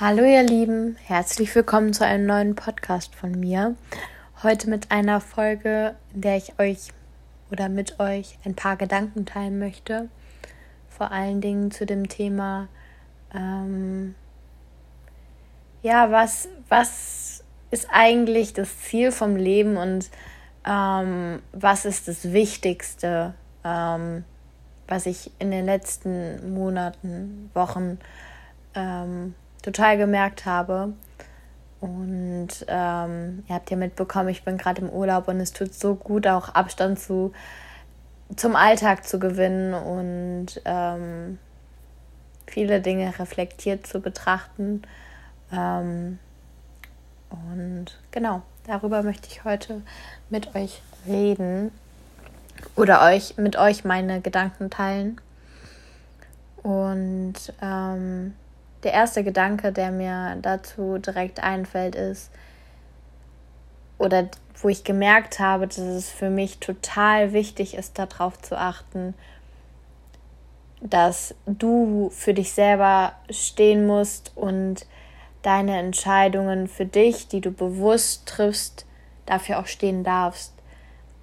Hallo ihr Lieben, herzlich willkommen zu einem neuen Podcast von mir. Heute mit einer Folge, in der ich euch oder mit euch ein paar Gedanken teilen möchte. Vor allen Dingen zu dem Thema, ähm, ja, was, was ist eigentlich das Ziel vom Leben und ähm, was ist das Wichtigste, ähm, was ich in den letzten Monaten, Wochen ähm, total gemerkt habe. Und ähm, ihr habt ja mitbekommen, ich bin gerade im Urlaub und es tut so gut, auch Abstand zu, zum Alltag zu gewinnen und ähm, viele Dinge reflektiert zu betrachten. Ähm, und genau, darüber möchte ich heute mit euch reden oder euch mit euch meine Gedanken teilen. Und ähm, der erste Gedanke, der mir dazu direkt einfällt, ist, oder wo ich gemerkt habe, dass es für mich total wichtig ist, darauf zu achten, dass du für dich selber stehen musst und deine Entscheidungen für dich, die du bewusst triffst, dafür auch stehen darfst.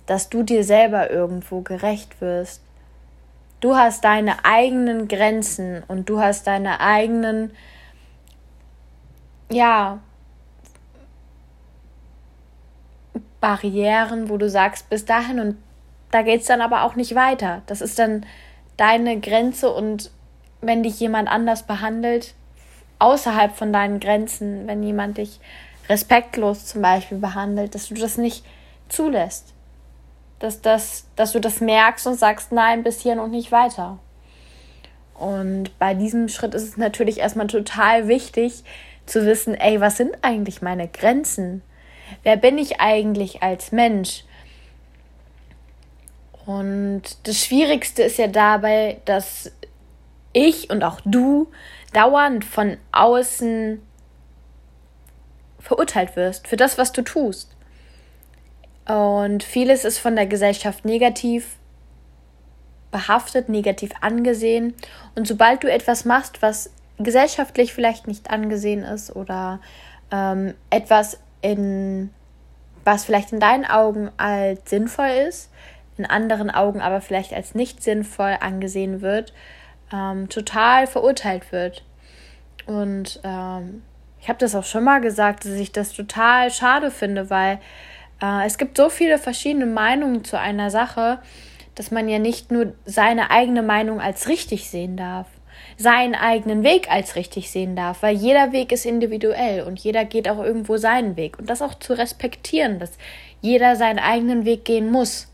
Dass du dir selber irgendwo gerecht wirst Du hast deine eigenen Grenzen und du hast deine eigenen, ja, Barrieren, wo du sagst, bis dahin und da geht es dann aber auch nicht weiter. Das ist dann deine Grenze und wenn dich jemand anders behandelt, außerhalb von deinen Grenzen, wenn jemand dich respektlos zum Beispiel behandelt, dass du das nicht zulässt dass, das, dass du das merkst und sagst, nein, bis hier und nicht weiter. Und bei diesem Schritt ist es natürlich erstmal total wichtig zu wissen, ey, was sind eigentlich meine Grenzen? Wer bin ich eigentlich als Mensch? Und das Schwierigste ist ja dabei, dass ich und auch du dauernd von außen verurteilt wirst für das, was du tust. Und vieles ist von der Gesellschaft negativ behaftet, negativ angesehen. Und sobald du etwas machst, was gesellschaftlich vielleicht nicht angesehen ist oder ähm, etwas in was vielleicht in deinen Augen als sinnvoll ist, in anderen Augen aber vielleicht als nicht sinnvoll angesehen wird, ähm, total verurteilt wird. Und ähm, ich habe das auch schon mal gesagt, dass ich das total schade finde, weil äh, es gibt so viele verschiedene Meinungen zu einer Sache, dass man ja nicht nur seine eigene Meinung als richtig sehen darf, seinen eigenen Weg als richtig sehen darf, weil jeder Weg ist individuell und jeder geht auch irgendwo seinen Weg. Und das auch zu respektieren, dass jeder seinen eigenen Weg gehen muss.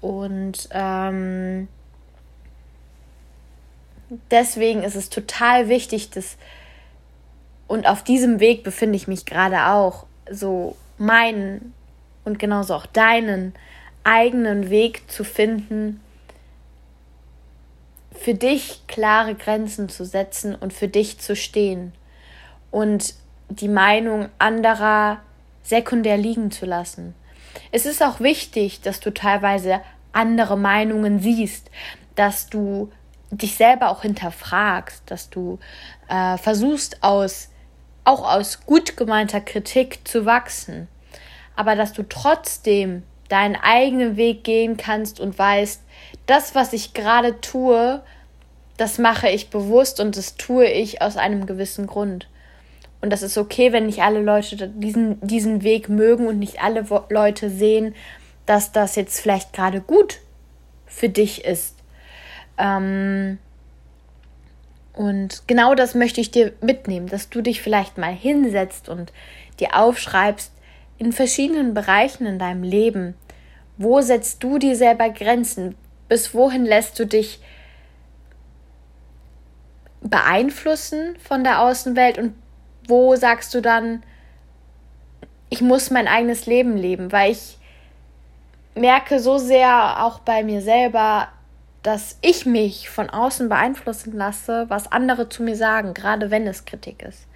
Und ähm, deswegen ist es total wichtig, dass, und auf diesem Weg befinde ich mich gerade auch, so meinen und genauso auch deinen eigenen Weg zu finden, für dich klare Grenzen zu setzen und für dich zu stehen und die Meinung anderer sekundär liegen zu lassen. Es ist auch wichtig, dass du teilweise andere Meinungen siehst, dass du dich selber auch hinterfragst, dass du äh, versuchst aus auch aus gut gemeinter Kritik zu wachsen aber dass du trotzdem deinen eigenen Weg gehen kannst und weißt, das, was ich gerade tue, das mache ich bewusst und das tue ich aus einem gewissen Grund. Und das ist okay, wenn nicht alle Leute diesen, diesen Weg mögen und nicht alle Leute sehen, dass das jetzt vielleicht gerade gut für dich ist. Ähm und genau das möchte ich dir mitnehmen, dass du dich vielleicht mal hinsetzt und dir aufschreibst, in verschiedenen Bereichen in deinem Leben. Wo setzt du dir selber Grenzen? Bis wohin lässt du dich beeinflussen von der Außenwelt und wo sagst du dann, ich muss mein eigenes Leben leben, weil ich merke so sehr auch bei mir selber, dass ich mich von außen beeinflussen lasse, was andere zu mir sagen, gerade wenn es Kritik ist.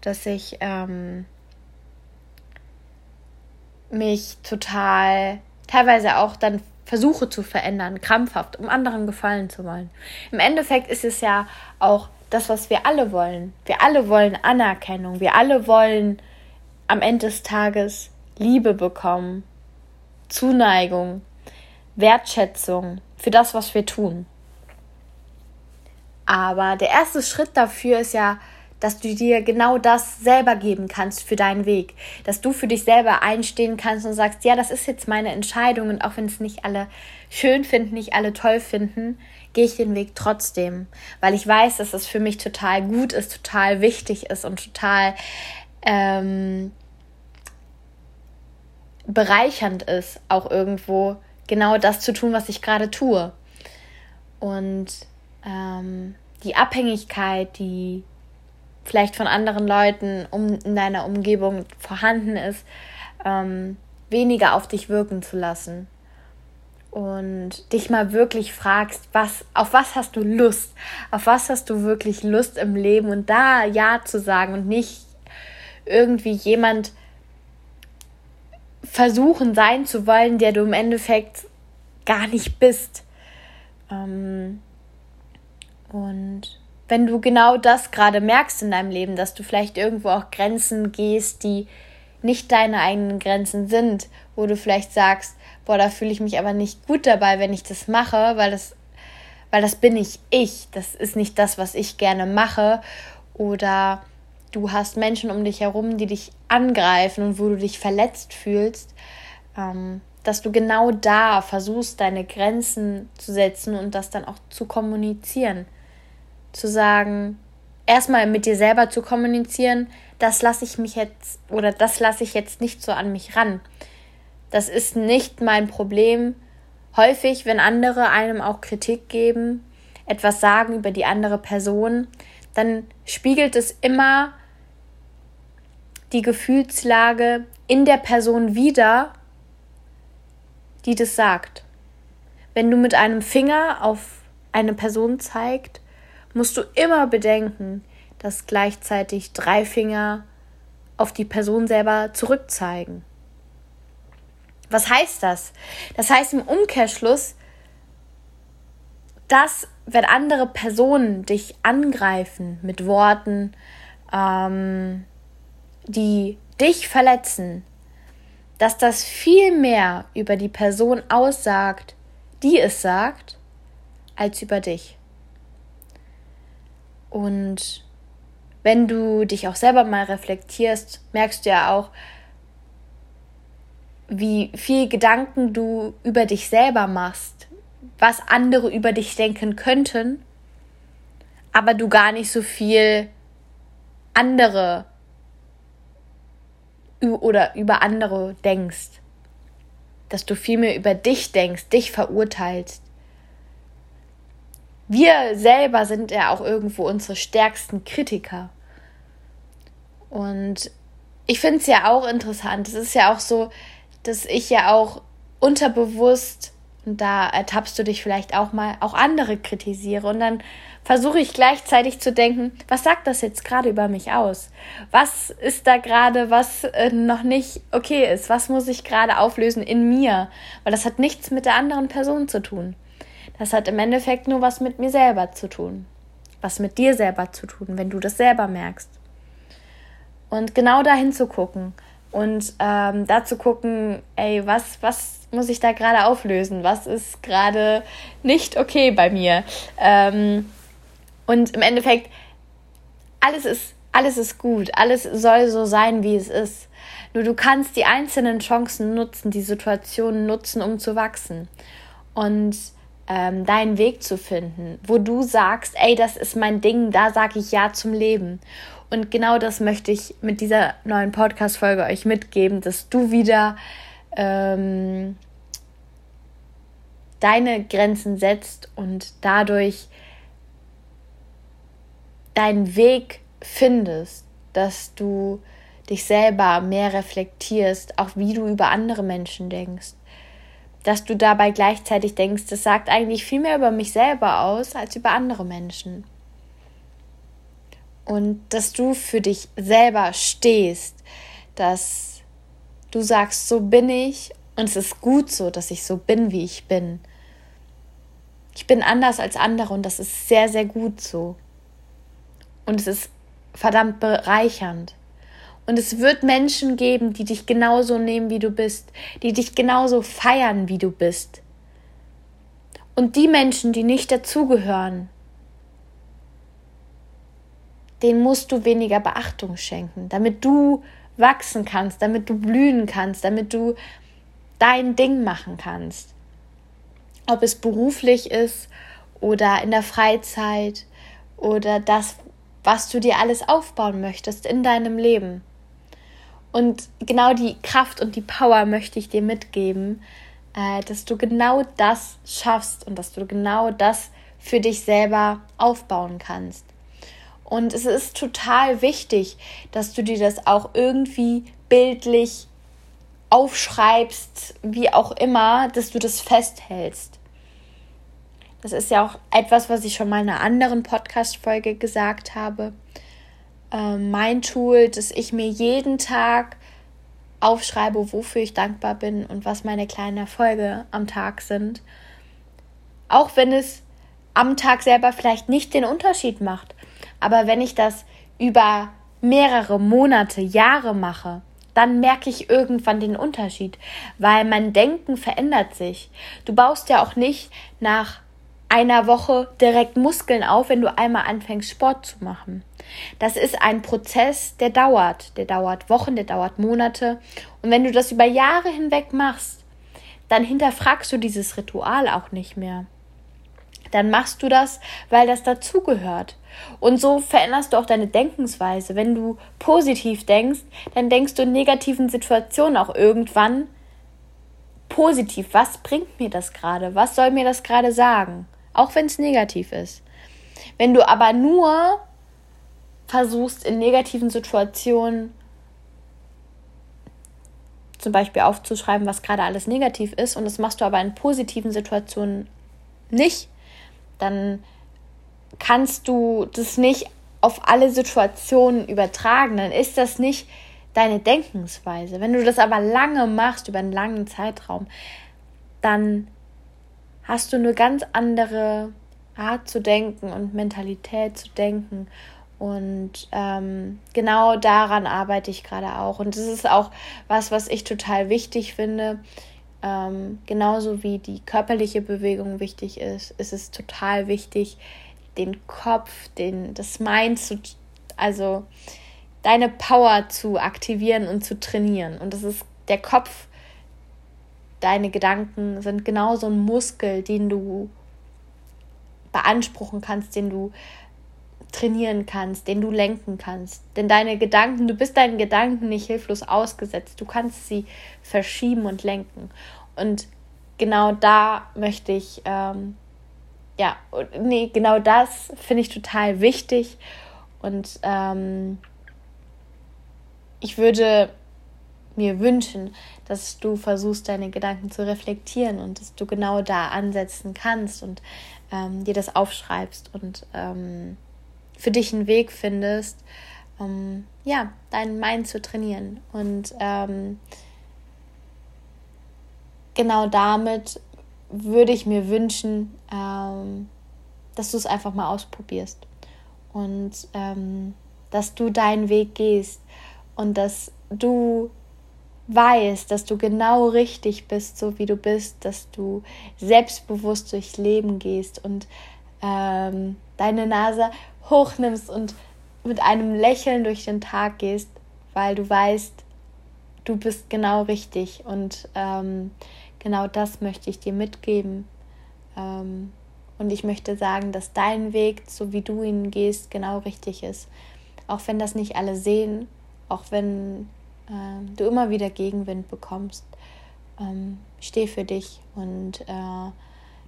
Dass ich ähm, mich total teilweise auch dann versuche zu verändern, krampfhaft, um anderen gefallen zu wollen. Im Endeffekt ist es ja auch das, was wir alle wollen. Wir alle wollen Anerkennung. Wir alle wollen am Ende des Tages Liebe bekommen, Zuneigung, Wertschätzung für das, was wir tun. Aber der erste Schritt dafür ist ja, dass du dir genau das selber geben kannst für deinen Weg. Dass du für dich selber einstehen kannst und sagst, ja, das ist jetzt meine Entscheidung und auch wenn es nicht alle schön finden, nicht alle toll finden, gehe ich den Weg trotzdem. Weil ich weiß, dass es für mich total gut ist, total wichtig ist und total ähm, bereichernd ist, auch irgendwo genau das zu tun, was ich gerade tue. Und ähm, die Abhängigkeit, die vielleicht von anderen Leuten um, in deiner Umgebung vorhanden ist, ähm, weniger auf dich wirken zu lassen. Und dich mal wirklich fragst, was, auf was hast du Lust? Auf was hast du wirklich Lust im Leben? Und da Ja zu sagen und nicht irgendwie jemand versuchen sein zu wollen, der du im Endeffekt gar nicht bist. Ähm, und wenn du genau das gerade merkst in deinem Leben, dass du vielleicht irgendwo auch Grenzen gehst, die nicht deine eigenen Grenzen sind, wo du vielleicht sagst, boah, da fühle ich mich aber nicht gut dabei, wenn ich das mache, weil das, weil das bin nicht ich, das ist nicht das, was ich gerne mache, oder du hast Menschen um dich herum, die dich angreifen und wo du dich verletzt fühlst, ähm, dass du genau da versuchst, deine Grenzen zu setzen und das dann auch zu kommunizieren zu sagen, erstmal mit dir selber zu kommunizieren, das lasse ich mich jetzt oder das lasse ich jetzt nicht so an mich ran. Das ist nicht mein Problem. Häufig, wenn andere einem auch Kritik geben, etwas sagen über die andere Person, dann spiegelt es immer die Gefühlslage in der Person wider, die das sagt. Wenn du mit einem Finger auf eine Person zeigst, musst du immer bedenken, dass gleichzeitig drei Finger auf die Person selber zurückzeigen. Was heißt das? Das heißt im Umkehrschluss, dass wenn andere Personen dich angreifen mit Worten, ähm, die dich verletzen, dass das viel mehr über die Person aussagt, die es sagt, als über dich. Und wenn du dich auch selber mal reflektierst, merkst du ja auch, wie viel Gedanken du über dich selber machst, was andere über dich denken könnten, aber du gar nicht so viel andere oder über andere denkst. Dass du viel mehr über dich denkst, dich verurteilst wir selber sind ja auch irgendwo unsere stärksten Kritiker. Und ich finde es ja auch interessant. Es ist ja auch so, dass ich ja auch unterbewusst, und da ertappst du dich vielleicht auch mal, auch andere kritisiere. Und dann versuche ich gleichzeitig zu denken, was sagt das jetzt gerade über mich aus? Was ist da gerade, was äh, noch nicht okay ist? Was muss ich gerade auflösen in mir? Weil das hat nichts mit der anderen Person zu tun. Das hat im Endeffekt nur was mit mir selber zu tun. Was mit dir selber zu tun, wenn du das selber merkst. Und genau dahin zu gucken und ähm, da zu gucken, ey, was, was muss ich da gerade auflösen? Was ist gerade nicht okay bei mir? Ähm, und im Endeffekt, alles ist, alles ist gut, alles soll so sein, wie es ist. Nur du kannst die einzelnen Chancen nutzen, die Situationen nutzen, um zu wachsen. Und ähm, deinen Weg zu finden, wo du sagst, ey, das ist mein Ding, da sage ich Ja zum Leben. Und genau das möchte ich mit dieser neuen Podcast-Folge euch mitgeben, dass du wieder ähm, deine Grenzen setzt und dadurch deinen Weg findest, dass du dich selber mehr reflektierst, auch wie du über andere Menschen denkst dass du dabei gleichzeitig denkst, das sagt eigentlich viel mehr über mich selber aus als über andere Menschen. Und dass du für dich selber stehst, dass du sagst, so bin ich und es ist gut so, dass ich so bin, wie ich bin. Ich bin anders als andere und das ist sehr, sehr gut so. Und es ist verdammt bereichernd. Und es wird Menschen geben, die dich genauso nehmen, wie du bist, die dich genauso feiern, wie du bist. Und die Menschen, die nicht dazugehören, denen musst du weniger Beachtung schenken, damit du wachsen kannst, damit du blühen kannst, damit du dein Ding machen kannst. Ob es beruflich ist oder in der Freizeit oder das, was du dir alles aufbauen möchtest in deinem Leben. Und genau die Kraft und die Power möchte ich dir mitgeben, äh, dass du genau das schaffst und dass du genau das für dich selber aufbauen kannst. Und es ist total wichtig, dass du dir das auch irgendwie bildlich aufschreibst, wie auch immer, dass du das festhältst. Das ist ja auch etwas, was ich schon mal in einer anderen Podcast-Folge gesagt habe. Äh, mein Tool, dass ich mir jeden Tag aufschreibe, wofür ich dankbar bin und was meine kleinen Erfolge am Tag sind. Auch wenn es am Tag selber vielleicht nicht den Unterschied macht. Aber wenn ich das über mehrere Monate, Jahre mache, dann merke ich irgendwann den Unterschied, weil mein Denken verändert sich. Du baust ja auch nicht nach einer Woche direkt Muskeln auf, wenn du einmal anfängst, Sport zu machen. Das ist ein Prozess, der dauert. Der dauert Wochen, der dauert Monate. Und wenn du das über Jahre hinweg machst, dann hinterfragst du dieses Ritual auch nicht mehr dann machst du das, weil das dazugehört. Und so veränderst du auch deine Denkensweise. Wenn du positiv denkst, dann denkst du in negativen Situationen auch irgendwann positiv. Was bringt mir das gerade? Was soll mir das gerade sagen? Auch wenn es negativ ist. Wenn du aber nur versuchst, in negativen Situationen zum Beispiel aufzuschreiben, was gerade alles negativ ist, und das machst du aber in positiven Situationen nicht, dann kannst du das nicht auf alle Situationen übertragen. Dann ist das nicht deine Denkensweise. Wenn du das aber lange machst, über einen langen Zeitraum, dann hast du eine ganz andere Art zu denken und Mentalität zu denken. Und ähm, genau daran arbeite ich gerade auch. Und das ist auch was, was ich total wichtig finde. Ähm, genauso wie die körperliche Bewegung wichtig ist, ist es total wichtig, den Kopf, den, das Mind zu, also deine Power zu aktivieren und zu trainieren. Und das ist der Kopf, deine Gedanken sind genauso ein Muskel, den du beanspruchen kannst, den du trainieren kannst, den du lenken kannst. Denn deine Gedanken, du bist deinen Gedanken nicht hilflos ausgesetzt. Du kannst sie verschieben und lenken. Und genau da möchte ich, ähm, ja, nee, genau das finde ich total wichtig. Und ähm, ich würde mir wünschen, dass du versuchst, deine Gedanken zu reflektieren und dass du genau da ansetzen kannst und ähm, dir das aufschreibst und ähm, für dich einen Weg findest, um ja, deinen Mind zu trainieren. Und ähm, genau damit würde ich mir wünschen, ähm, dass du es einfach mal ausprobierst und ähm, dass du deinen Weg gehst und dass du weißt, dass du genau richtig bist, so wie du bist, dass du selbstbewusst durchs Leben gehst und ähm, deine Nase hochnimmst und mit einem Lächeln durch den Tag gehst, weil du weißt, du bist genau richtig und ähm, genau das möchte ich dir mitgeben. Ähm, und ich möchte sagen, dass dein Weg, so wie du ihn gehst, genau richtig ist. Auch wenn das nicht alle sehen, auch wenn du immer wieder Gegenwind bekommst, ähm, steh für dich und äh,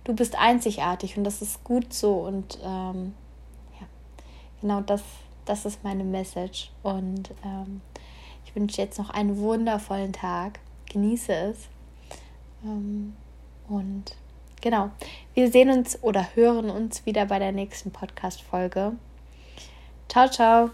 du bist einzigartig und das ist gut so und ähm, ja, genau das, das ist meine Message und ähm, ich wünsche jetzt noch einen wundervollen Tag, genieße es ähm, und genau, wir sehen uns oder hören uns wieder bei der nächsten Podcast-Folge. Ciao, ciao.